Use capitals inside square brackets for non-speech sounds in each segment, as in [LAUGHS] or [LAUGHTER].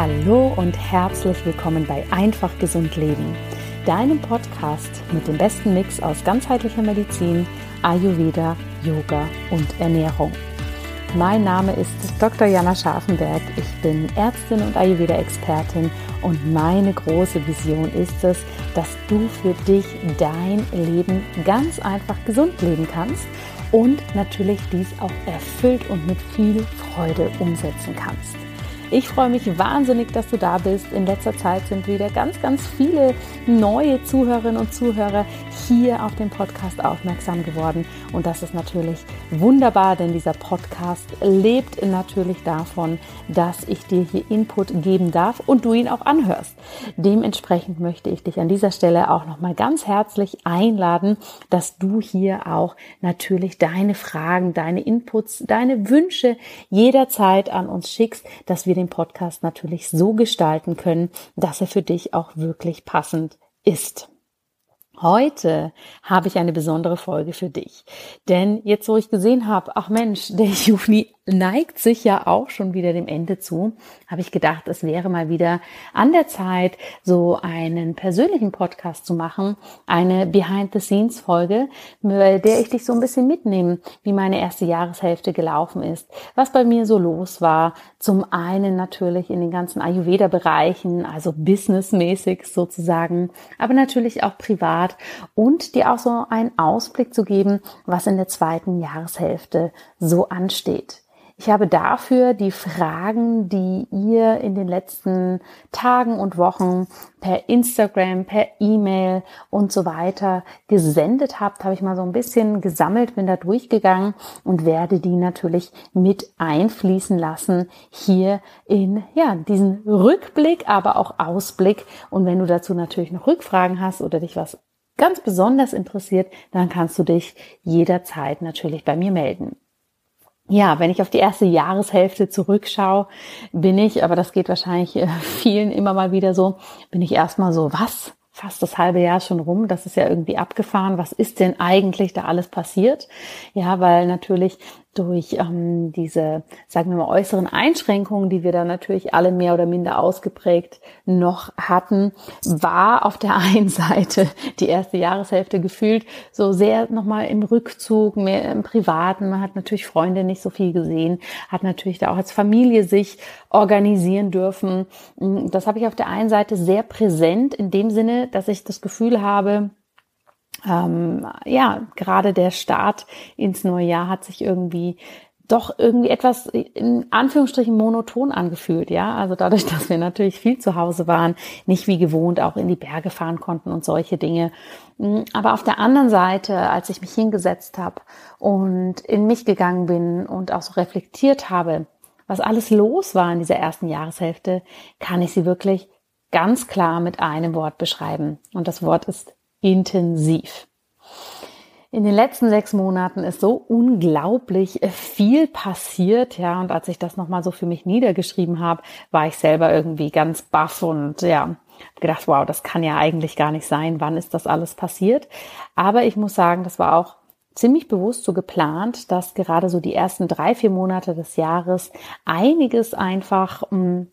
Hallo und herzlich willkommen bei Einfach Gesund Leben, deinem Podcast mit dem besten Mix aus ganzheitlicher Medizin, Ayurveda, Yoga und Ernährung. Mein Name ist Dr. Jana Scharfenberg. Ich bin Ärztin und Ayurveda-Expertin und meine große Vision ist es, dass du für dich dein Leben ganz einfach gesund leben kannst und natürlich dies auch erfüllt und mit viel Freude umsetzen kannst. Ich freue mich wahnsinnig, dass du da bist. In letzter Zeit sind wieder ganz, ganz viele neue Zuhörerinnen und Zuhörer hier auf den Podcast aufmerksam geworden. Und das ist natürlich wunderbar, denn dieser Podcast lebt natürlich davon, dass ich dir hier Input geben darf und du ihn auch anhörst. Dementsprechend möchte ich dich an dieser Stelle auch nochmal ganz herzlich einladen, dass du hier auch natürlich deine Fragen, deine Inputs, deine Wünsche jederzeit an uns schickst, dass wir den Podcast natürlich so gestalten können, dass er für dich auch wirklich passend ist. Heute habe ich eine besondere Folge für dich. Denn jetzt, wo ich gesehen habe, ach Mensch, der [LAUGHS] Juni neigt sich ja auch schon wieder dem Ende zu, habe ich gedacht, es wäre mal wieder an der Zeit, so einen persönlichen Podcast zu machen, eine Behind-the-Scenes-Folge, bei der ich dich so ein bisschen mitnehme, wie meine erste Jahreshälfte gelaufen ist, was bei mir so los war. Zum einen natürlich in den ganzen Ayurveda-Bereichen, also businessmäßig sozusagen, aber natürlich auch privat und dir auch so einen Ausblick zu geben, was in der zweiten Jahreshälfte so ansteht. Ich habe dafür die Fragen, die ihr in den letzten Tagen und Wochen per Instagram, per E-Mail und so weiter gesendet habt, habe ich mal so ein bisschen gesammelt, bin da durchgegangen und werde die natürlich mit einfließen lassen hier in ja, diesen Rückblick, aber auch Ausblick. Und wenn du dazu natürlich noch Rückfragen hast oder dich was ganz besonders interessiert, dann kannst du dich jederzeit natürlich bei mir melden. Ja, wenn ich auf die erste Jahreshälfte zurückschaue, bin ich, aber das geht wahrscheinlich äh, vielen immer mal wieder so, bin ich erstmal so, was? Fast das halbe Jahr schon rum, das ist ja irgendwie abgefahren. Was ist denn eigentlich da alles passiert? Ja, weil natürlich durch ähm, diese, sagen wir mal, äußeren Einschränkungen, die wir da natürlich alle mehr oder minder ausgeprägt noch hatten, war auf der [LAUGHS] einen Seite die erste Jahreshälfte gefühlt so sehr nochmal im Rückzug, mehr im Privaten. Man hat natürlich Freunde nicht so viel gesehen, hat natürlich da auch als Familie sich organisieren dürfen. Das habe ich auf der einen Seite sehr präsent in dem Sinne, dass ich das Gefühl habe, ähm, ja, gerade der Start ins neue Jahr hat sich irgendwie doch irgendwie etwas in Anführungsstrichen monoton angefühlt, ja. Also dadurch, dass wir natürlich viel zu Hause waren, nicht wie gewohnt auch in die Berge fahren konnten und solche Dinge. Mm, aber auf der anderen Seite, als ich mich hingesetzt habe und in mich gegangen bin und auch so reflektiert habe, was alles los war in dieser ersten Jahreshälfte, kann ich sie wirklich ganz klar mit einem Wort beschreiben. Und das Wort ist intensiv. In den letzten sechs Monaten ist so unglaublich viel passiert, ja. Und als ich das nochmal so für mich niedergeschrieben habe, war ich selber irgendwie ganz baff und ja, gedacht, wow, das kann ja eigentlich gar nicht sein. Wann ist das alles passiert? Aber ich muss sagen, das war auch ziemlich bewusst so geplant, dass gerade so die ersten drei, vier Monate des Jahres einiges einfach mh, hm,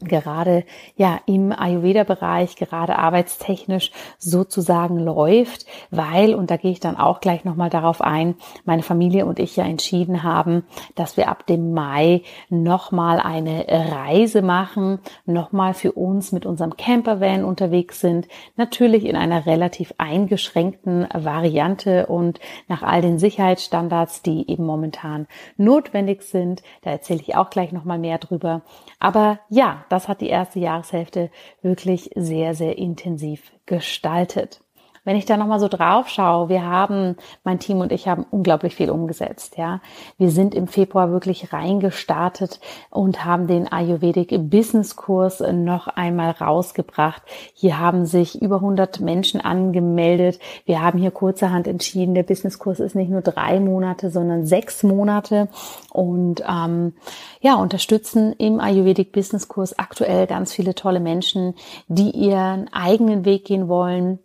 gerade ja im Ayurveda-Bereich, gerade arbeitstechnisch sozusagen läuft, weil, und da gehe ich dann auch gleich nochmal darauf ein, meine Familie und ich ja entschieden haben, dass wir ab dem Mai nochmal eine Reise machen, nochmal für uns mit unserem Campervan unterwegs sind, natürlich in einer relativ eingeschränkten Variante und nach all den Sicherheitsstandards, die eben momentan notwendig sind. Da erzähle ich auch gleich nochmal mehr drüber. Aber ja, das hat die erste Jahreshälfte wirklich sehr, sehr intensiv gestaltet. Wenn ich da nochmal so drauf schaue, wir haben, mein Team und ich haben unglaublich viel umgesetzt, ja. Wir sind im Februar wirklich reingestartet und haben den Ayurvedic Business Kurs noch einmal rausgebracht. Hier haben sich über 100 Menschen angemeldet. Wir haben hier kurzerhand entschieden, der Business Kurs ist nicht nur drei Monate, sondern sechs Monate und ähm, ja, unterstützen im Ayurvedic Business Kurs aktuell ganz viele tolle Menschen, die ihren eigenen Weg gehen wollen,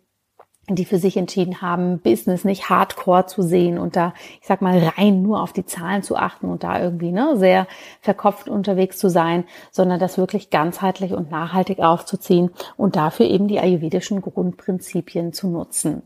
die für sich entschieden haben, Business nicht hardcore zu sehen und da, ich sag mal, rein nur auf die Zahlen zu achten und da irgendwie ne, sehr verkopft unterwegs zu sein, sondern das wirklich ganzheitlich und nachhaltig aufzuziehen und dafür eben die ayurvedischen Grundprinzipien zu nutzen.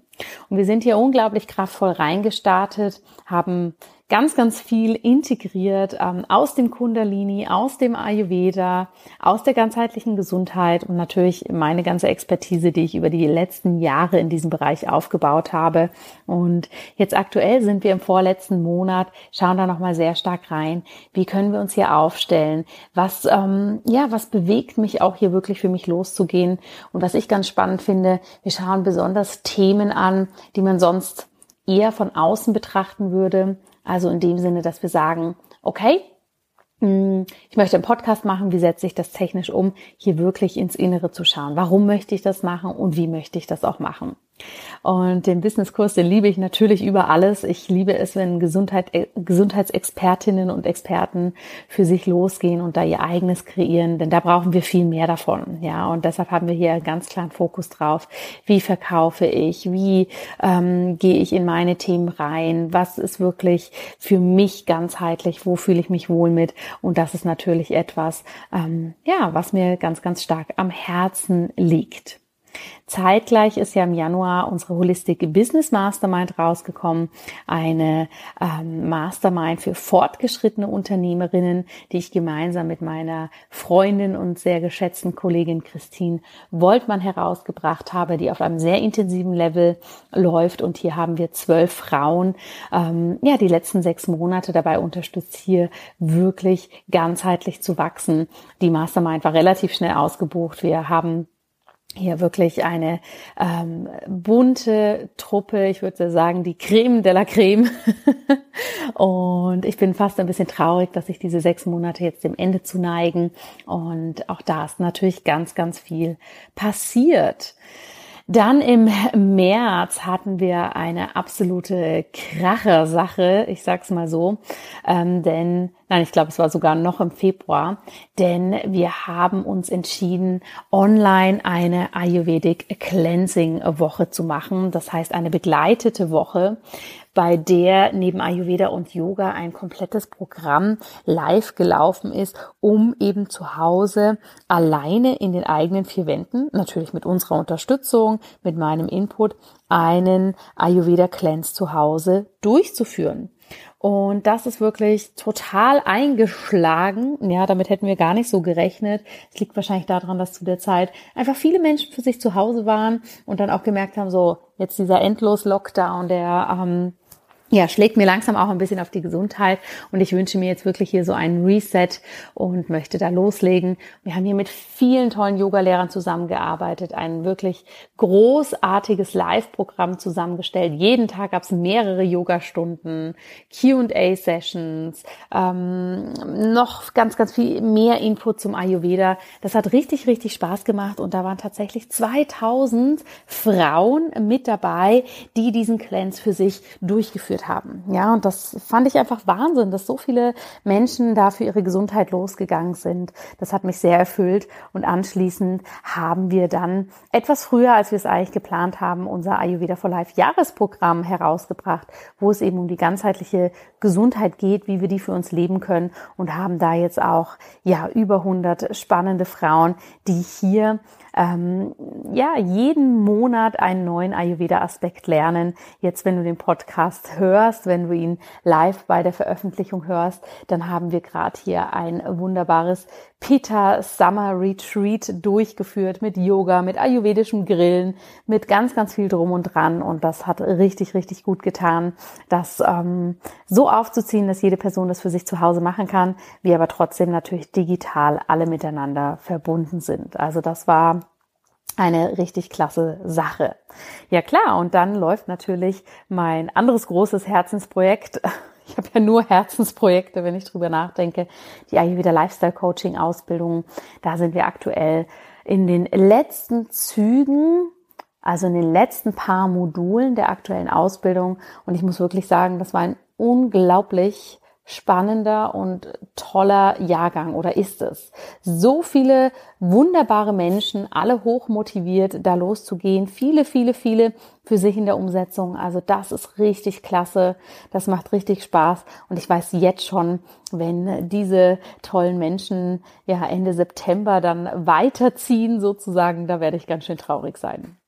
Und wir sind hier unglaublich kraftvoll reingestartet, haben ganz, ganz viel integriert ähm, aus dem Kundalini, aus dem Ayurveda, aus der ganzheitlichen Gesundheit und natürlich meine ganze Expertise, die ich über die letzten Jahre in diesem Bereich aufgebaut habe. Und jetzt aktuell sind wir im vorletzten Monat, schauen da nochmal sehr stark rein. Wie können wir uns hier aufstellen? Was, ähm, ja, was bewegt mich auch hier wirklich für mich loszugehen? Und was ich ganz spannend finde, wir schauen besonders Themen an, die man sonst eher von außen betrachten würde also in dem Sinne, dass wir sagen, okay, hm, ich möchte einen Podcast machen, wie setze ich das technisch um, hier wirklich ins Innere zu schauen. Warum möchte ich das machen und wie möchte ich das auch machen? Und den Businesskurs, den liebe ich natürlich über alles. Ich liebe es, wenn Gesundheit, äh, Gesundheitsexpertinnen und Experten für sich losgehen und da ihr eigenes kreieren, denn da brauchen wir viel mehr davon. Ja, und deshalb haben wir hier ganz klaren Fokus drauf. Wie verkaufe ich? Wie ähm, gehe ich in meine Themen rein? Was ist wirklich für mich ganzheitlich? Wo fühle ich mich wohl mit? Und das ist natürlich etwas, ähm, ja, was mir ganz, ganz stark am Herzen liegt. Zeitgleich ist ja im Januar unsere Holistic Business Mastermind rausgekommen, eine ähm, Mastermind für fortgeschrittene Unternehmerinnen, die ich gemeinsam mit meiner Freundin und sehr geschätzten Kollegin Christine Woltmann herausgebracht habe, die auf einem sehr intensiven Level läuft. Und hier haben wir zwölf Frauen, ähm, ja, die letzten sechs Monate dabei unterstützt, hier wirklich ganzheitlich zu wachsen. Die Mastermind war relativ schnell ausgebucht. Wir haben hier wirklich eine ähm, bunte Truppe, ich würde sagen die Creme de la Creme. [LAUGHS] und ich bin fast ein bisschen traurig, dass sich diese sechs Monate jetzt dem Ende zu neigen. Und auch da ist natürlich ganz, ganz viel passiert. Dann im März hatten wir eine absolute Kracher-Sache, ich sag's mal so, ähm, denn nein, ich glaube, es war sogar noch im Februar, denn wir haben uns entschieden, online eine Ayurvedic Cleansing Woche zu machen. Das heißt, eine begleitete Woche, bei der neben Ayurveda und Yoga ein komplettes Programm live gelaufen ist, um eben zu Hause alleine in den eigenen vier Wänden, natürlich mit unserer Unterstützung, mit meinem Input, einen Ayurveda Cleanse zu Hause durchzuführen. Und das ist wirklich total eingeschlagen. Ja, damit hätten wir gar nicht so gerechnet. Es liegt wahrscheinlich daran, dass zu der Zeit einfach viele Menschen für sich zu Hause waren und dann auch gemerkt haben, so jetzt dieser endlos Lockdown, der ähm, ja, schlägt mir langsam auch ein bisschen auf die Gesundheit und ich wünsche mir jetzt wirklich hier so einen Reset und möchte da loslegen. Wir haben hier mit vielen tollen Yogalehrern zusammengearbeitet, ein wirklich großartiges Live-Programm zusammengestellt. Jeden Tag gab es mehrere Yogastunden, Q&A-Sessions, ähm, noch ganz, ganz viel mehr Input zum Ayurveda. Das hat richtig, richtig Spaß gemacht und da waren tatsächlich 2000 Frauen mit dabei, die diesen Cleanse für sich durchgeführt geführt haben. Ja, und das fand ich einfach Wahnsinn, dass so viele Menschen da für ihre Gesundheit losgegangen sind. Das hat mich sehr erfüllt. Und anschließend haben wir dann etwas früher, als wir es eigentlich geplant haben, unser Ayurveda for Life Jahresprogramm herausgebracht, wo es eben um die ganzheitliche Gesundheit geht, wie wir die für uns leben können und haben da jetzt auch, ja, über 100 spannende Frauen, die hier ähm, ja jeden Monat einen neuen Ayurveda-Aspekt lernen. Jetzt, wenn du den Podcast hörst, wenn du ihn live bei der Veröffentlichung hörst, dann haben wir gerade hier ein wunderbares Pitta Summer Retreat durchgeführt mit Yoga, mit ayurvedischem Grillen, mit ganz, ganz viel drum und dran. Und das hat richtig, richtig gut getan, das ähm, so aufzuziehen, dass jede Person das für sich zu Hause machen kann, wir aber trotzdem natürlich digital alle miteinander verbunden sind. Also das war eine richtig klasse Sache. Ja klar, und dann läuft natürlich mein anderes großes Herzensprojekt. Ich habe ja nur Herzensprojekte, wenn ich drüber nachdenke. Die Ayurveda Lifestyle Coaching Ausbildung. Da sind wir aktuell in den letzten Zügen, also in den letzten paar Modulen der aktuellen Ausbildung. Und ich muss wirklich sagen, das war ein unglaublich spannender und toller Jahrgang oder ist es? So viele wunderbare Menschen, alle hoch motiviert, da loszugehen. Viele, viele, viele für sich in der Umsetzung. Also das ist richtig klasse. Das macht richtig Spaß. Und ich weiß jetzt schon, wenn diese tollen Menschen ja Ende September dann weiterziehen sozusagen, da werde ich ganz schön traurig sein.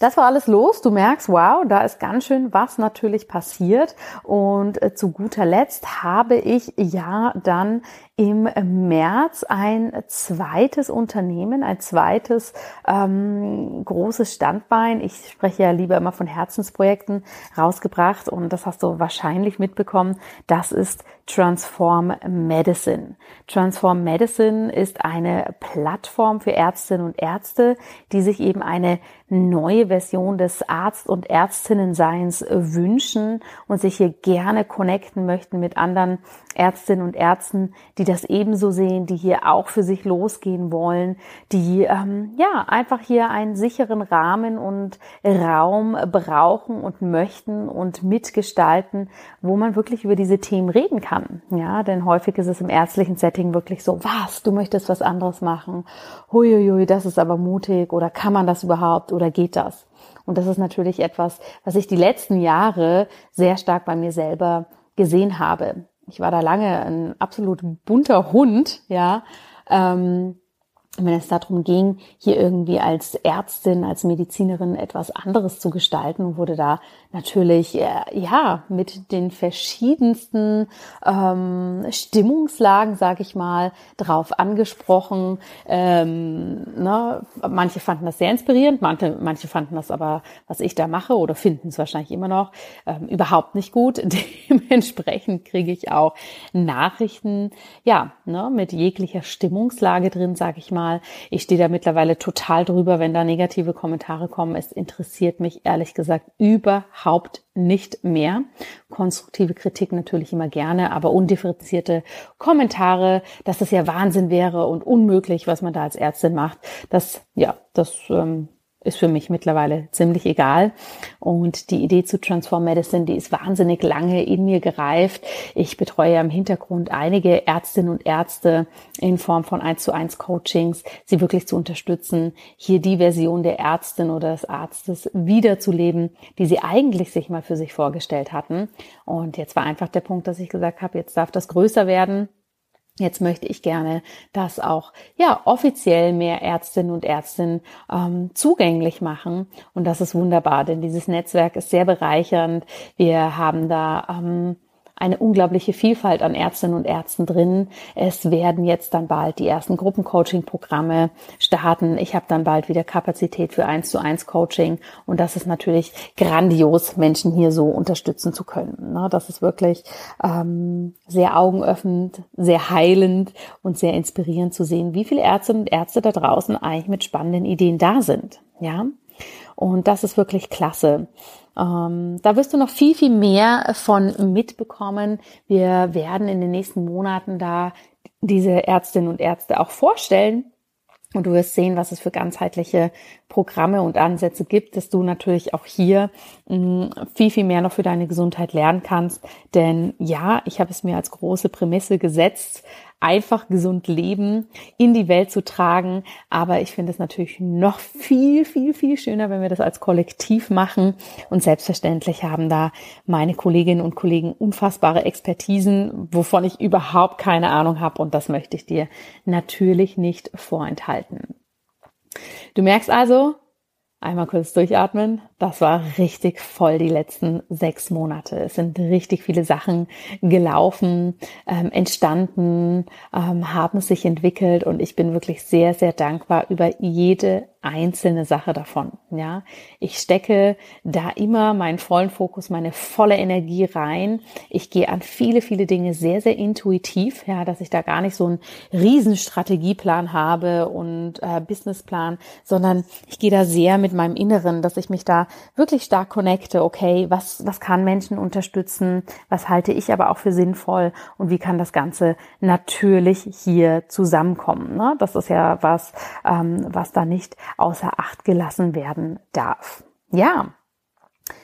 Das war alles los. Du merkst, wow, da ist ganz schön was natürlich passiert. Und äh, zu guter Letzt habe ich ja dann im März ein zweites Unternehmen, ein zweites ähm, großes Standbein. Ich spreche ja lieber immer von Herzensprojekten rausgebracht und das hast du wahrscheinlich mitbekommen. Das ist Transform Medicine. Transform Medicine ist eine Plattform für Ärztinnen und Ärzte, die sich eben eine neue Version des Arzt- und Ärztinnenseins wünschen und sich hier gerne connecten möchten mit anderen Ärztinnen und Ärzten, die das ebenso sehen, die hier auch für sich losgehen wollen, die ähm, ja einfach hier einen sicheren Rahmen und Raum brauchen und möchten und mitgestalten, wo man wirklich über diese Themen reden kann. Ja, denn häufig ist es im ärztlichen Setting wirklich so, was, du möchtest was anderes machen, huiuiui, das ist aber mutig oder kann man das überhaupt oder geht das? Und das ist natürlich etwas, was ich die letzten Jahre sehr stark bei mir selber gesehen habe. Ich war da lange ein absolut bunter Hund, ja. Ähm, wenn es darum ging, hier irgendwie als Ärztin, als Medizinerin etwas anderes zu gestalten, wurde da natürlich äh, ja mit den verschiedensten ähm, Stimmungslagen, sage ich mal, drauf angesprochen. Ähm, ne? Manche fanden das sehr inspirierend, manche, manche fanden das aber, was ich da mache oder finden es wahrscheinlich immer noch ähm, überhaupt nicht gut. [LAUGHS] Dementsprechend kriege ich auch Nachrichten, ja, ne, mit jeglicher Stimmungslage drin, sage ich mal mal. Ich stehe da mittlerweile total drüber, wenn da negative Kommentare kommen. Es interessiert mich ehrlich gesagt überhaupt nicht mehr. Konstruktive Kritik natürlich immer gerne, aber undifferenzierte Kommentare, dass das ja Wahnsinn wäre und unmöglich, was man da als Ärztin macht. Das, ja, das ähm, ist für mich mittlerweile ziemlich egal. Und die Idee zu Transform Medicine, die ist wahnsinnig lange in mir gereift. Ich betreue im Hintergrund einige Ärztinnen und Ärzte in Form von 1 zu 1 Coachings, sie wirklich zu unterstützen, hier die Version der Ärztin oder des Arztes wiederzuleben, die sie eigentlich sich mal für sich vorgestellt hatten. Und jetzt war einfach der Punkt, dass ich gesagt habe, jetzt darf das größer werden Jetzt möchte ich gerne das auch ja offiziell mehr Ärztinnen und Ärztinnen ähm, zugänglich machen und das ist wunderbar, denn dieses Netzwerk ist sehr bereichernd. Wir haben da ähm, eine unglaubliche Vielfalt an Ärztinnen und Ärzten drin. Es werden jetzt dann bald die ersten Gruppencoaching-Programme starten. Ich habe dann bald wieder Kapazität für eins zu eins Coaching und das ist natürlich grandios, Menschen hier so unterstützen zu können. Ne? Das ist wirklich ähm, sehr augenöffnend, sehr heilend und sehr inspirierend zu sehen, wie viele Ärztinnen und Ärzte da draußen eigentlich mit spannenden Ideen da sind. Ja, und das ist wirklich klasse. Ähm, da wirst du noch viel, viel mehr von mitbekommen. Wir werden in den nächsten Monaten da diese Ärztinnen und Ärzte auch vorstellen. Und du wirst sehen, was es für ganzheitliche Programme und Ansätze gibt, dass du natürlich auch hier mh, mm, viel, viel mehr noch für deine Gesundheit lernen kannst. Denn ja, ich habe es mir als große Prämisse gesetzt, einfach gesund leben in die Welt zu tragen. Aber ich finde es natürlich noch viel, viel, viel schöner, wenn wir das als Kollektiv machen. Und selbstverständlich haben da meine Kolleginnen und Kollegen unfassbare Expertisen, wovon ich überhaupt keine Ahnung habe. Und das möchte ich dir natürlich nicht vorenthalten. Du merkst also, Einmal kurz durchatmen. Das war richtig voll die letzten sechs Monate. Es sind richtig viele Sachen gelaufen, ähm, entstanden, ähm, haben sich entwickelt und ich bin wirklich sehr, sehr dankbar über jede einzelne Sache davon. Ja, ich stecke da immer meinen vollen Fokus, meine volle Energie rein. Ich gehe an viele, viele Dinge sehr, sehr intuitiv, ja, dass ich da gar nicht so einen riesen Strategieplan habe und äh, Businessplan, sondern ich gehe da sehr mit meinem Inneren, dass ich mich da wirklich stark connecte. Okay, was, was kann Menschen unterstützen? Was halte ich aber auch für sinnvoll? Und wie kann das Ganze natürlich hier zusammenkommen? Ne? Das ist ja was, ähm, was da nicht außer Acht gelassen werden darf. Ja,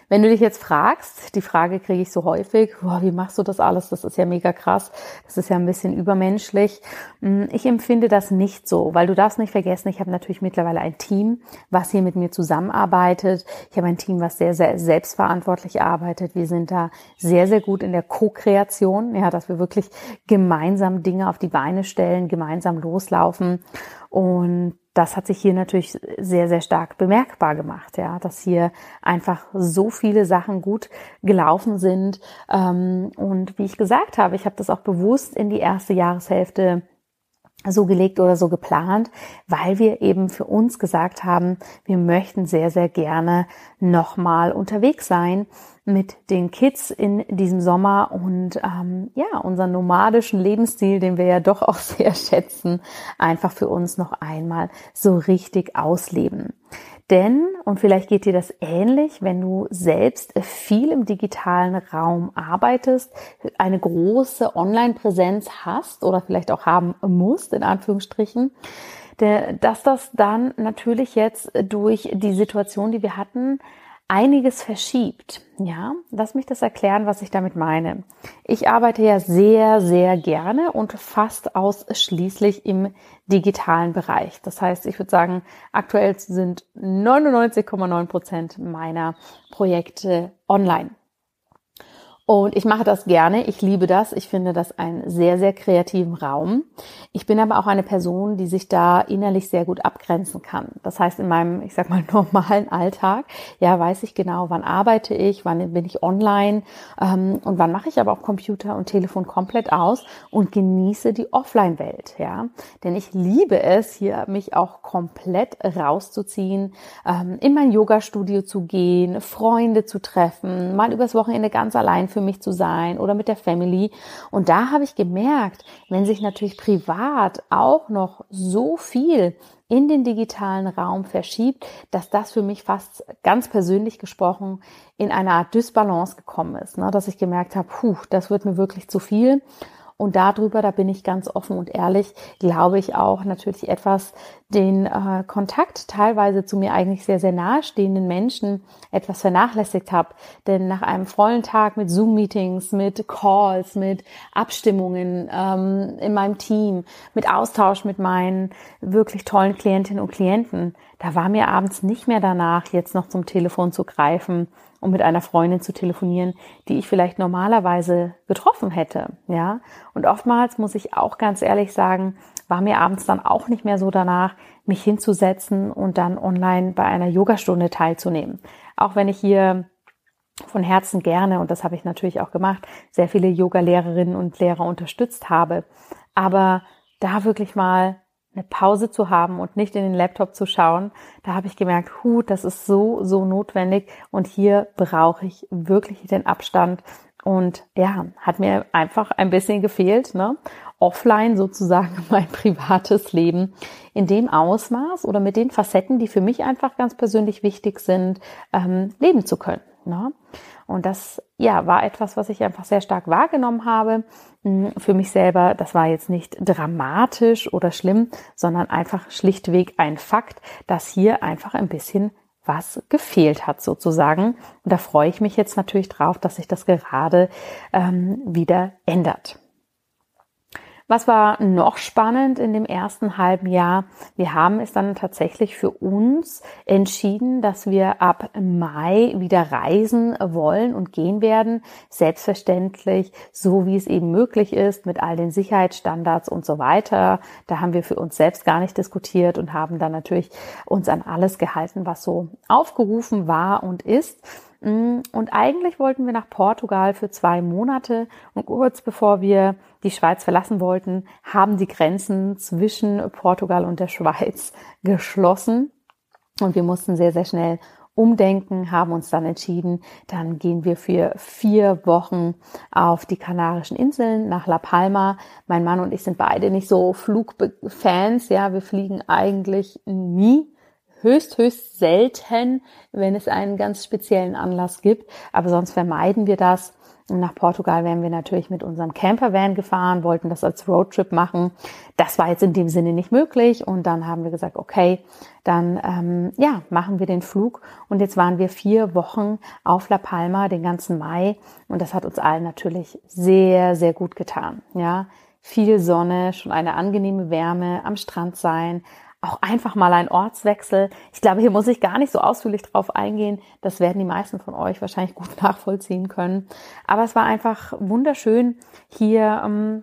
Wenn du dich jetzt fragst, die Frage kriege ich so häufig, boah, wie machst du das alles? Das ist ja mega krass. Das ist ja ein bisschen übermenschlich. Hm, ich empfinde das nicht so, weil du darfst nicht vergessen, ich habe natürlich mittlerweile ein Team, was hier mit mir zusammenarbeitet. Ich habe ein Team, was sehr, sehr selbstverantwortlich arbeitet. Wir sind da sehr, sehr gut in der Co-Kreation, ja, dass wir wirklich gemeinsam Dinge auf die Beine stellen, gemeinsam loslaufen. Und das hat sich hier natürlich sehr, sehr stark bemerkbar gemacht, ja, dass hier einfach so viele Sachen gut gelaufen sind. Ähm, und wie ich gesagt habe, ich habe das auch bewusst in die erste Jahreshälfte so gelegt oder so geplant, weil wir eben für uns gesagt haben, wir möchten sehr, sehr gerne nochmal unterwegs sein mit den Kids in diesem Sommer und ähm, ja, unseren nomadischen Lebensstil, den wir ja doch auch [LAUGHS] sehr schätzen, einfach für uns noch einmal so richtig ausleben. Denn, und vielleicht geht dir das ähnlich, wenn du selbst viel im digitalen Raum arbeitest, eine große Online-Präsenz hast oder vielleicht auch haben musst, in Anführungsstrichen, dass das dann natürlich jetzt durch die Situation, die wir hatten, einiges verschiebt. Ja, lass mich das erklären, was ich damit meine. Ich arbeite ja sehr, sehr gerne und fast ausschließlich im digitalen Bereich. Das heißt, ich würde sagen, aktuell sind 99,9 Prozent meiner Projekte online. Und ich mache das gerne. Ich liebe das. Ich finde das einen sehr, sehr kreativen Raum. Ich bin aber auch eine Person, die sich da innerlich sehr gut abgrenzen kann. Das heißt, in meinem, ich sag mal, [LAUGHS] normalen Alltag, ja, weiß ich genau, wann arbeite ich, wann bin ich online ähm, und wann mache ich aber auch Computer und Telefon komplett aus und genieße die Offline-Welt, ja. Denn ich liebe es, hier mich auch komplett rauszuziehen, ähm, in mein Yoga-Studio zu gehen, Freunde zu treffen, mal übers Wochenende ganz allein für mich zu sein oder mit der Family. Und da habe ich gemerkt, wenn sich natürlich privat auch noch so viel in den digitalen Raum verschiebt, dass das für mich fast ganz persönlich gesprochen in eine Art Dysbalance gekommen ist, ne? dass ich gemerkt habe, puh, das wird mir wirklich zu viel und darüber, da bin ich ganz offen und ehrlich, glaube ich auch natürlich etwas den äh, Kontakt teilweise zu mir eigentlich sehr, sehr nahestehenden Menschen etwas vernachlässigt habe. Denn nach einem vollen Tag mit Zoom-Meetings, mit Calls, mit Abstimmungen ähm, in meinem Team, mit Austausch mit meinen wirklich tollen Klientinnen und Klienten, da war mir abends nicht mehr danach, jetzt noch zum Telefon zu greifen um mit einer Freundin zu telefonieren, die ich vielleicht normalerweise getroffen hätte, ja. Und oftmals muss ich auch ganz ehrlich sagen, war mir abends dann auch nicht mehr so danach, mich hinzusetzen und dann online bei einer Yogastunde teilzunehmen. Auch wenn ich hier von Herzen gerne, und das habe ich natürlich auch gemacht, sehr viele Yoga-Lehrerinnen und Lehrer unterstützt habe. Aber da wirklich mal eine Pause zu haben und nicht in den Laptop zu schauen, da habe ich gemerkt, hu, das ist so, so notwendig und hier brauche ich wirklich den Abstand und ja, hat mir einfach ein bisschen gefehlt, ne? Offline sozusagen [LAUGHS] mein privates Leben in dem Ausmaß oder mit den Facetten, die für mich einfach ganz persönlich wichtig sind, ähm, leben zu können. Ne? Und das, ja, war etwas, was ich einfach sehr stark wahrgenommen habe. Hm, für mich selber, das war jetzt nicht dramatisch oder schlimm, sondern einfach schlichtweg ein Fakt, dass hier einfach ein bisschen was gefehlt hat sozusagen. Und da freue ich mich jetzt natürlich drauf, dass sich das gerade ähm, wieder ändert. Was war noch spannend in dem ersten halben Jahr? Wir haben es dann tatsächlich für uns entschieden, dass wir ab Mai wieder reisen wollen und gehen werden. Selbstverständlich, so wie es eben möglich ist, mit all den Sicherheitsstandards und so weiter. Da haben wir für uns selbst gar nicht diskutiert und haben dann natürlich uns an alles gehalten, was so aufgerufen war und ist. Mm, und eigentlich wollten wir nach Portugal für zwei Monate und kurz bevor wir die Schweiz verlassen wollten, haben die Grenzen zwischen Portugal und der Schweiz [LAUGHS] geschlossen. Und wir mussten sehr, sehr schnell umdenken, haben uns dann entschieden, dann gehen wir für vier Wochen auf die Kanarischen Inseln nach La Palma. Mein Mann und ich sind beide nicht so Flugfans, ja, wir fliegen eigentlich nie höchst, höchst selten, wenn es einen ganz speziellen Anlass gibt. Aber sonst vermeiden wir das. Nach Portugal wären wir natürlich mit unserem Campervan gefahren, wollten das als Roadtrip machen. Das war jetzt in dem Sinne nicht möglich. Und dann haben wir gesagt, okay, dann ähm, ja, machen wir den Flug. Und jetzt waren wir vier Wochen auf La Palma den ganzen Mai. Und das hat uns allen natürlich sehr, sehr gut getan. Ja, viel Sonne, schon eine angenehme Wärme, am Strand sein, auch einfach mal ein Ortswechsel. Ich glaube, hier muss ich gar nicht so ausführlich drauf eingehen. Das werden die meisten von euch wahrscheinlich gut [LAUGHS] nachvollziehen können. Aber es war einfach wunderschön, hier ähm,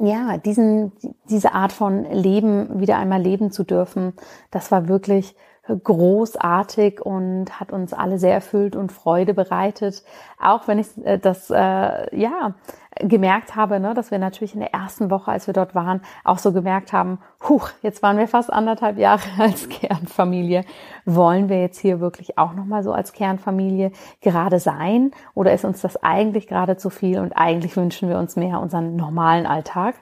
ja diesen diese Art von Leben wieder einmal leben zu dürfen. Das war wirklich großartig und hat uns alle sehr erfüllt und Freude bereitet. Auch wenn ich äh, das äh, ja gemerkt habe, ne, dass wir natürlich in der ersten Woche, als wir dort waren, auch so gemerkt haben, huch, jetzt waren wir fast anderthalb Jahre [LAUGHS] als Kernfamilie. Wollen wir jetzt hier wirklich auch nochmal so als Kernfamilie gerade sein? Oder ist uns das eigentlich gerade zu viel und eigentlich wünschen wir uns mehr unseren normalen Alltag?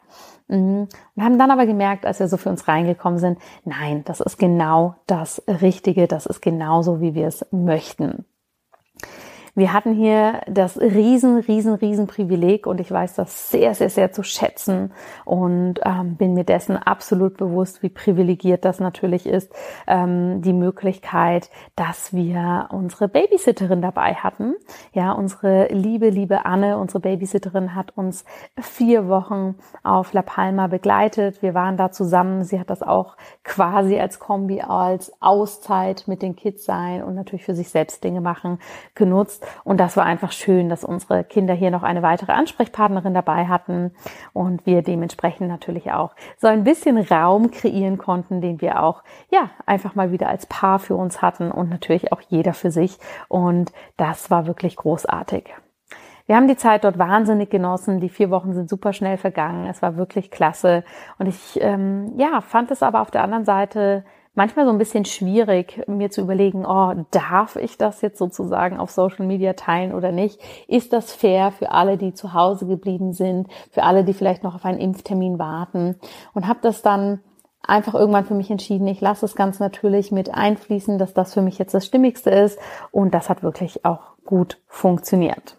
Mhm. Und haben dann aber gemerkt, als wir so für uns reingekommen sind, nein, das ist genau das Richtige, das ist genauso, wie wir es möchten. Wir hatten hier das riesen, riesen, riesen Privileg und ich weiß das sehr, sehr, sehr zu schätzen und ähm, bin mir dessen absolut bewusst, wie privilegiert das natürlich ist, ähm, die Möglichkeit, dass wir unsere Babysitterin dabei hatten. Ja, unsere liebe, liebe Anne, unsere Babysitterin hat uns vier Wochen auf La Palma begleitet. Wir waren da zusammen. Sie hat das auch quasi als Kombi, als Auszeit mit den Kids sein und natürlich für sich selbst Dinge machen genutzt. Und das war einfach schön, dass unsere Kinder hier noch eine weitere Ansprechpartnerin dabei hatten und wir dementsprechend natürlich auch so ein bisschen Raum kreieren konnten, den wir auch, ja, einfach mal wieder als Paar für uns hatten und natürlich auch jeder für sich. Und das war wirklich großartig. Wir haben die Zeit dort wahnsinnig genossen. Die vier Wochen sind super schnell vergangen. Es war wirklich klasse. Und ich, ähm, ja, fand es aber auf der anderen Seite manchmal so ein bisschen schwierig, mir zu überlegen, oh, darf ich das jetzt sozusagen auf Social Media teilen oder nicht? Ist das fair für alle, die zu Hause geblieben sind, für alle, die vielleicht noch auf einen Impftermin warten? Und habe das dann einfach irgendwann für mich entschieden, ich lasse es ganz natürlich mit einfließen, dass das für mich jetzt das Stimmigste ist. Und das hat wirklich auch gut funktioniert.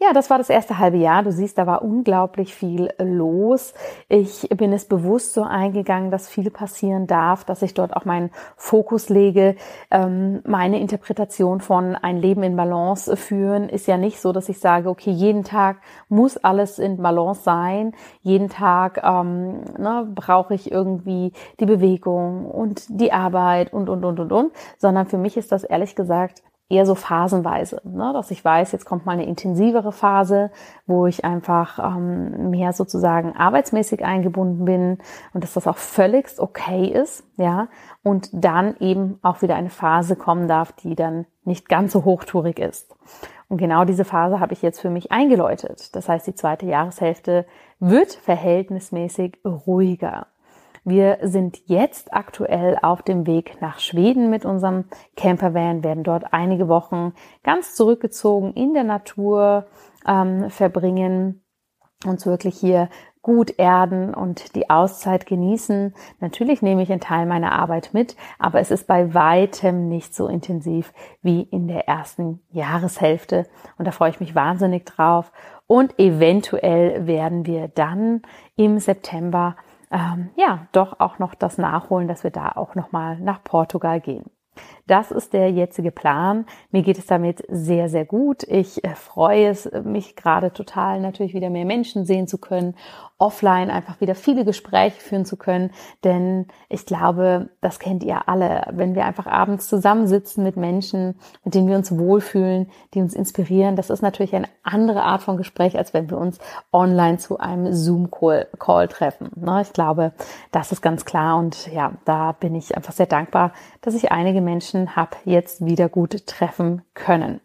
Ja, das war das erste halbe Jahr. Du siehst, da war unglaublich viel los. Ich bin es bewusst so eingegangen, dass viel passieren darf, dass ich dort auch meinen Fokus lege. Ähm, meine Interpretation von ein Leben in Balance führen ist ja nicht so, dass ich sage, okay, jeden Tag muss alles in Balance sein. Jeden Tag ähm, ne, brauche ich irgendwie die Bewegung und die Arbeit und, und, und, und, und, sondern für mich ist das ehrlich gesagt eher so phasenweise, ne? dass ich weiß, jetzt kommt mal eine intensivere Phase, wo ich einfach ähm, mehr sozusagen arbeitsmäßig eingebunden bin und dass das auch völligst okay ist, ja, und dann eben auch wieder eine Phase kommen darf, die dann nicht ganz so hochtourig ist. Und genau diese Phase habe ich jetzt für mich eingeläutet. Das heißt, die zweite Jahreshälfte wird verhältnismäßig ruhiger. Wir sind jetzt aktuell auf dem Weg nach Schweden mit unserem Campervan, werden dort einige Wochen ganz zurückgezogen in der Natur ähm, verbringen, uns wirklich hier gut erden und die Auszeit genießen. Natürlich nehme ich einen Teil meiner Arbeit mit, aber es ist bei weitem nicht so intensiv wie in der ersten Jahreshälfte. Und da freue ich mich wahnsinnig drauf. Und eventuell werden wir dann im September ähm, ja doch auch noch das nachholen, dass wir da auch noch mal nach Portugal gehen. Das ist der jetzige Plan. Mir geht es damit sehr, sehr gut. Ich äh, freue es mich gerade total, natürlich wieder mehr Menschen sehen zu können offline einfach wieder viele Gespräche führen zu können. Denn ich glaube, das kennt ihr alle, wenn wir einfach abends zusammensitzen mit Menschen, mit denen wir uns wohlfühlen, die uns inspirieren. Das ist natürlich eine andere Art von Gespräch, als wenn wir uns online zu einem Zoom-Call treffen. Ne? Ich glaube, das ist ganz klar. Und ja, da bin ich einfach sehr dankbar, dass ich einige Menschen habe jetzt wieder gut treffen können.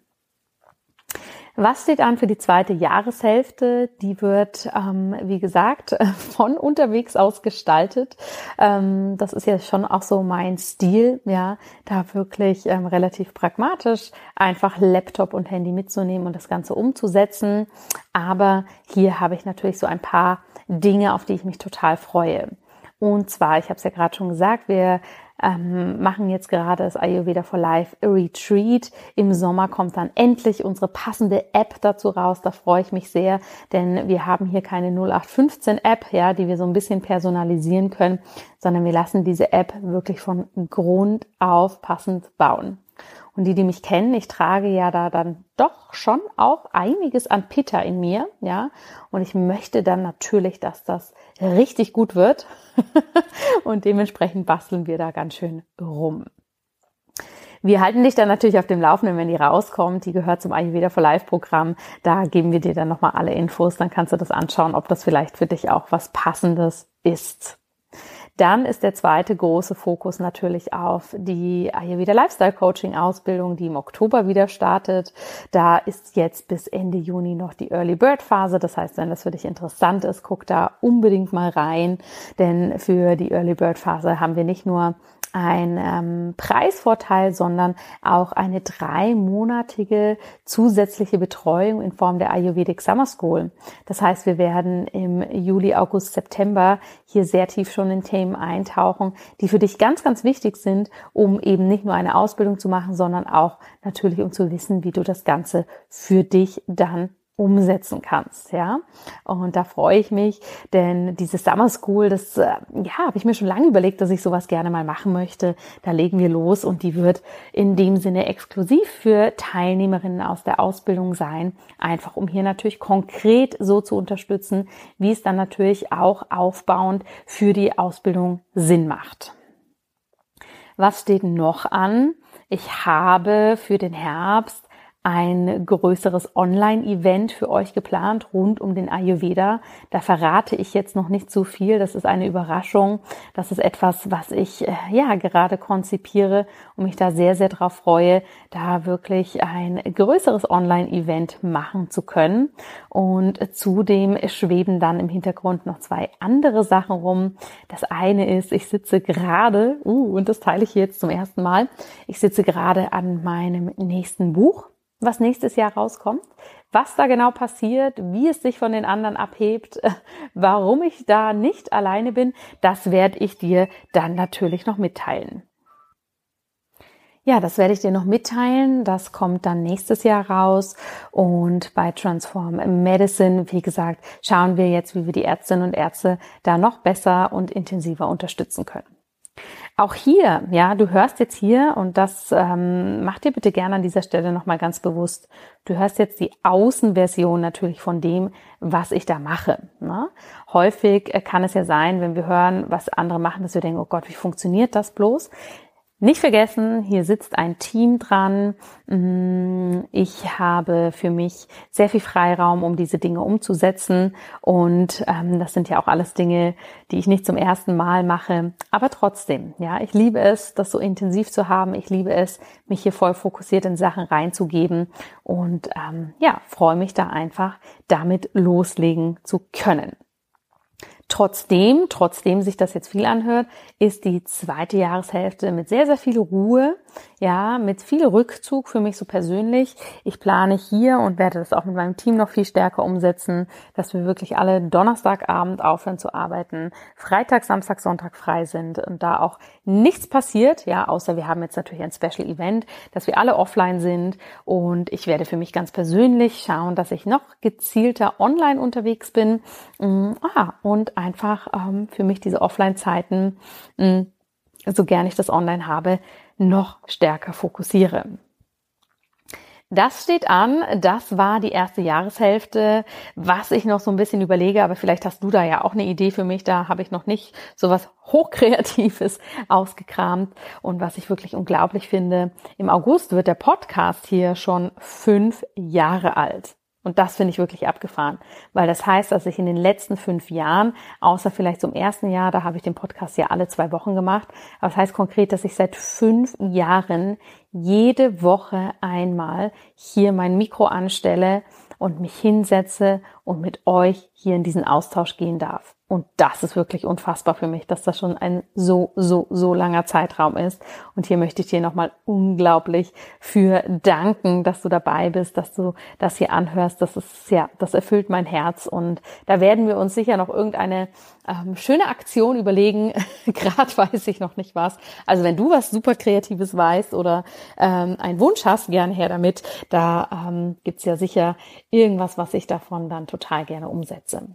Was steht an für die zweite Jahreshälfte? Die wird, ähm, wie gesagt, [LAUGHS] von unterwegs aus gestaltet. Ähm, das ist ja schon auch so mein Stil, ja, da wirklich ähm, relativ pragmatisch einfach Laptop und Handy mitzunehmen und das Ganze umzusetzen. Aber hier habe ich natürlich so ein paar Dinge, auf die ich mich total freue. Und zwar, ich habe es ja gerade schon gesagt, wir ähm, machen jetzt gerade das Ayurveda for Life Retreat. Im Sommer kommt dann endlich unsere passende App dazu raus. Da freue ich mich sehr, denn wir haben hier keine 0815 App, ja, die wir so ein bisschen personalisieren können, sondern wir lassen diese App wirklich von Grund auf passend bauen. Und die, die mich kennen, ich trage ja da dann doch schon auch einiges an Pitta in mir, ja. Und ich möchte dann natürlich, dass das richtig gut wird. [LAUGHS] und dementsprechend basteln wir da ganz schön rum. Wir halten dich dann natürlich auf dem Laufenden, wenn die rauskommt. Die gehört zum Ayurveda for Life Programm. Da geben wir dir dann nochmal alle Infos. Dann kannst du das anschauen, ob das vielleicht für dich auch was Passendes ist. Dann ist der zweite große Fokus natürlich auf die Ayurveda Lifestyle Coaching Ausbildung, die im Oktober wieder startet. Da ist jetzt bis Ende Juni noch die Early Bird Phase. Das heißt, wenn das für dich interessant ist, guck da unbedingt mal rein, denn für die Early Bird Phase haben wir nicht nur ein ähm, Preisvorteil, sondern auch eine dreimonatige zusätzliche Betreuung in Form der Ayurvedic Summer School. Das heißt, wir werden im Juli, August, September hier sehr tief schon in Themen eintauchen, die für dich ganz, ganz wichtig sind, um eben nicht nur eine Ausbildung zu machen, sondern auch natürlich, um zu wissen, wie du das Ganze für dich dann umsetzen kannst, ja. Und da freue ich mich, denn diese Summer School, das äh, ja, habe ich mir schon lange überlegt, dass ich sowas gerne mal machen möchte. Da legen wir los und die wird in dem Sinne exklusiv für Teilnehmerinnen aus der Ausbildung sein, einfach um hier natürlich konkret so zu unterstützen, wie es dann natürlich auch aufbauend für die Ausbildung Sinn macht. Was steht noch an? Ich habe für den Herbst ein größeres Online-Event für euch geplant rund um den Ayurveda. Da verrate ich jetzt noch nicht so viel. Das ist eine Überraschung. Das ist etwas, was ich äh, ja gerade konzipiere und mich da sehr, sehr drauf freue, da wirklich ein größeres Online-Event machen zu können. Und zudem schweben dann im Hintergrund noch zwei andere Sachen rum. Das eine ist, ich sitze gerade, uh, und das teile ich jetzt zum ersten Mal, ich sitze gerade an meinem nächsten Buch was nächstes Jahr rauskommt, was da genau passiert, wie es sich von den anderen abhebt, [LAUGHS] warum ich da nicht alleine bin, das werde ich dir dann natürlich noch mitteilen. Ja, das werde ich dir noch mitteilen. Das kommt dann nächstes Jahr raus. Und bei Transform Medicine, wie gesagt, schauen wir jetzt, wie wir die Ärztinnen und Ärzte da noch besser und intensiver unterstützen können. Auch hier, ja, du hörst jetzt hier und das ähm, mach dir bitte gerne an dieser Stelle nochmal ganz bewusst. Du hörst jetzt die Außenversion natürlich von dem, was ich da mache. Ne? Häufig äh, kann es ja sein, wenn wir hören, was andere machen, dass wir denken, oh Gott, wie funktioniert das bloß? Nicht vergessen, hier sitzt ein Team dran. Mm, ich habe für mich sehr viel Freiraum, um diese Dinge umzusetzen. Und ähm, das sind ja auch alles Dinge, die ich nicht zum ersten Mal mache. Aber trotzdem, ja, ich liebe es, das so intensiv zu haben. Ich liebe es, mich hier voll fokussiert in Sachen reinzugeben. Und ähm, ja, freue mich da einfach, damit loslegen zu können. Trotzdem, trotzdem sich das jetzt viel anhört, ist die zweite Jahreshälfte mit sehr, sehr viel Ruhe, ja, mit viel Rückzug für mich so persönlich. Ich plane hier und werde das auch mit meinem Team noch viel stärker umsetzen, dass wir wirklich alle Donnerstagabend aufhören zu arbeiten, Freitag, Samstag, Sonntag frei sind und da auch nichts passiert, ja, außer wir haben jetzt natürlich ein Special Event, dass wir alle offline sind und ich werde für mich ganz persönlich schauen, dass ich noch gezielter online unterwegs bin. Mm, ah, und einfach ähm, für mich diese Offline-Zeiten, mm, so gern ich das online habe, noch stärker fokussiere. Das steht an. Das war die erste Jahreshälfte. Was ich noch so ein bisschen überlege, aber vielleicht hast du da ja auch eine Idee für mich. Da habe ich noch nicht so was [LAUGHS] Hochkreatives ausgekramt. Und was ich wirklich unglaublich finde, im August wird der Podcast hier schon fünf Jahre alt. Und das finde ich wirklich abgefahren, weil das heißt, dass ich in den letzten fünf Jahren, außer vielleicht zum ersten Jahr, da habe ich den Podcast ja alle zwei Wochen gemacht, aber das heißt konkret, dass ich seit fünf Jahren jede Woche einmal hier mein Mikro anstelle und mich hinsetze und mit euch hier in diesen Austausch gehen darf. Und das ist wirklich unfassbar für mich, dass das schon ein so, so, so langer Zeitraum ist. Und hier möchte ich dir nochmal unglaublich für danken, dass du dabei bist, dass du das hier anhörst. Das ist, ja, das erfüllt mein Herz. Und da werden wir uns sicher noch irgendeine ähm, schöne Aktion überlegen. [LAUGHS] Gerade weiß ich noch nicht was. Also wenn du was super Kreatives weißt oder ähm, einen Wunsch hast, gerne her damit. Da ähm, gibt's ja sicher irgendwas, was ich davon dann total gerne umsetze.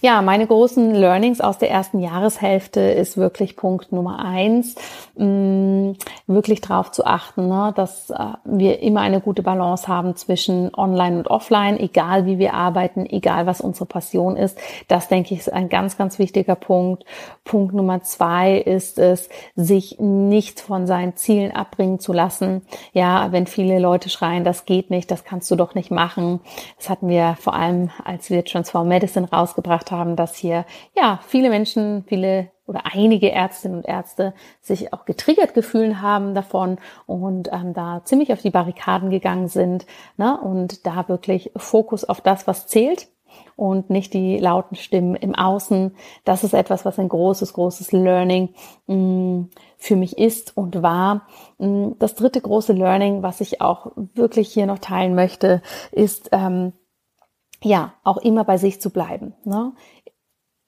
Ja, meine großen Learnings aus der ersten Jahreshälfte ist wirklich Punkt Nummer eins, mm, wirklich darauf zu achten, ne, dass äh, wir immer eine gute Balance haben zwischen Online und Offline, egal wie wir arbeiten, egal was unsere Passion ist. Das denke ich ist ein ganz, ganz wichtiger Punkt. Punkt Nummer zwei ist es, sich nicht von seinen Zielen abbringen zu lassen. Ja, wenn viele Leute schreien, das geht nicht, das kannst du doch nicht machen. Das hatten wir vor allem, als wir Transform Medicine rausgebracht gebracht haben, dass hier ja viele Menschen, viele oder einige Ärztinnen und Ärzte sich auch getriggert gefühlt haben davon und ähm, da ziemlich auf die Barrikaden gegangen sind ne? und da wirklich Fokus auf das, was zählt und nicht die lauten Stimmen im Außen. Das ist etwas, was ein großes, großes Learning mh, mm, für mich ist und war. Mm, das dritte große Learning, was ich auch wirklich hier noch teilen möchte, ist, ähm, ja, auch immer bei sich zu bleiben. Ne?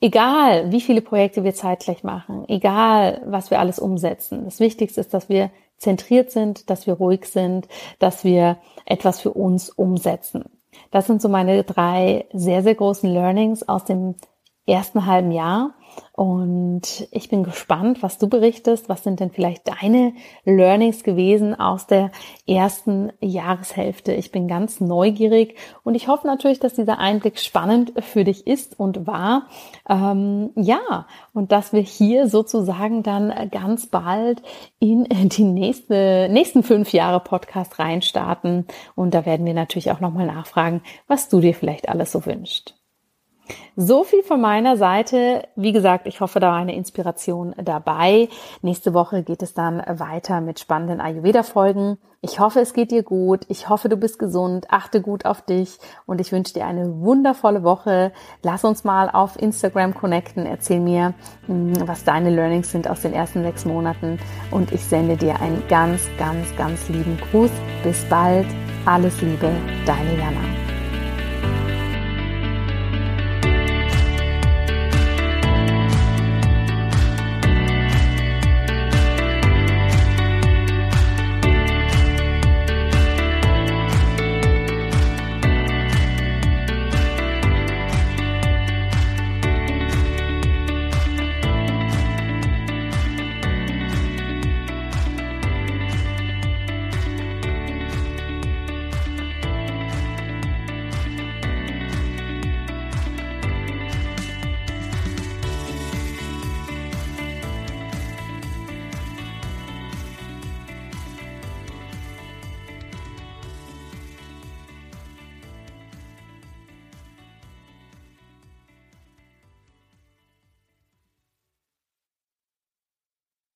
Egal, wie viele Projekte wir zeitgleich machen, egal, was wir alles umsetzen. Das Wichtigste ist, dass wir zentriert sind, dass wir ruhig sind, dass wir etwas für uns umsetzen. Das sind so meine drei sehr, sehr großen Learnings aus dem ersten halben Jahr. Und ich bin gespannt, was du berichtest. Was sind denn vielleicht deine Learnings gewesen aus der ersten Jahreshälfte? Ich bin ganz neugierig und ich hoffe natürlich, dass dieser Einblick spannend für dich ist und war. Ähm, ja, und dass wir hier sozusagen dann ganz bald in die nächste, nächsten fünf Jahre Podcast reinstarten. Und da werden wir natürlich auch nochmal nachfragen, was du dir vielleicht alles so wünscht. So viel von meiner Seite. Wie gesagt, ich hoffe, da war eine Inspiration dabei. Nächste Woche geht es dann weiter mit spannenden Ayurveda-Folgen. Ich hoffe, es geht dir gut. Ich hoffe, du bist gesund. Achte gut auf dich und ich wünsche dir eine wundervolle Woche. Lass uns mal auf Instagram connecten. Erzähl mir, hm, was deine Learnings sind aus den ersten sechs Monaten und ich sende dir einen ganz, ganz, ganz lieben Gruß. Bis bald. Alles Liebe, deine Jana.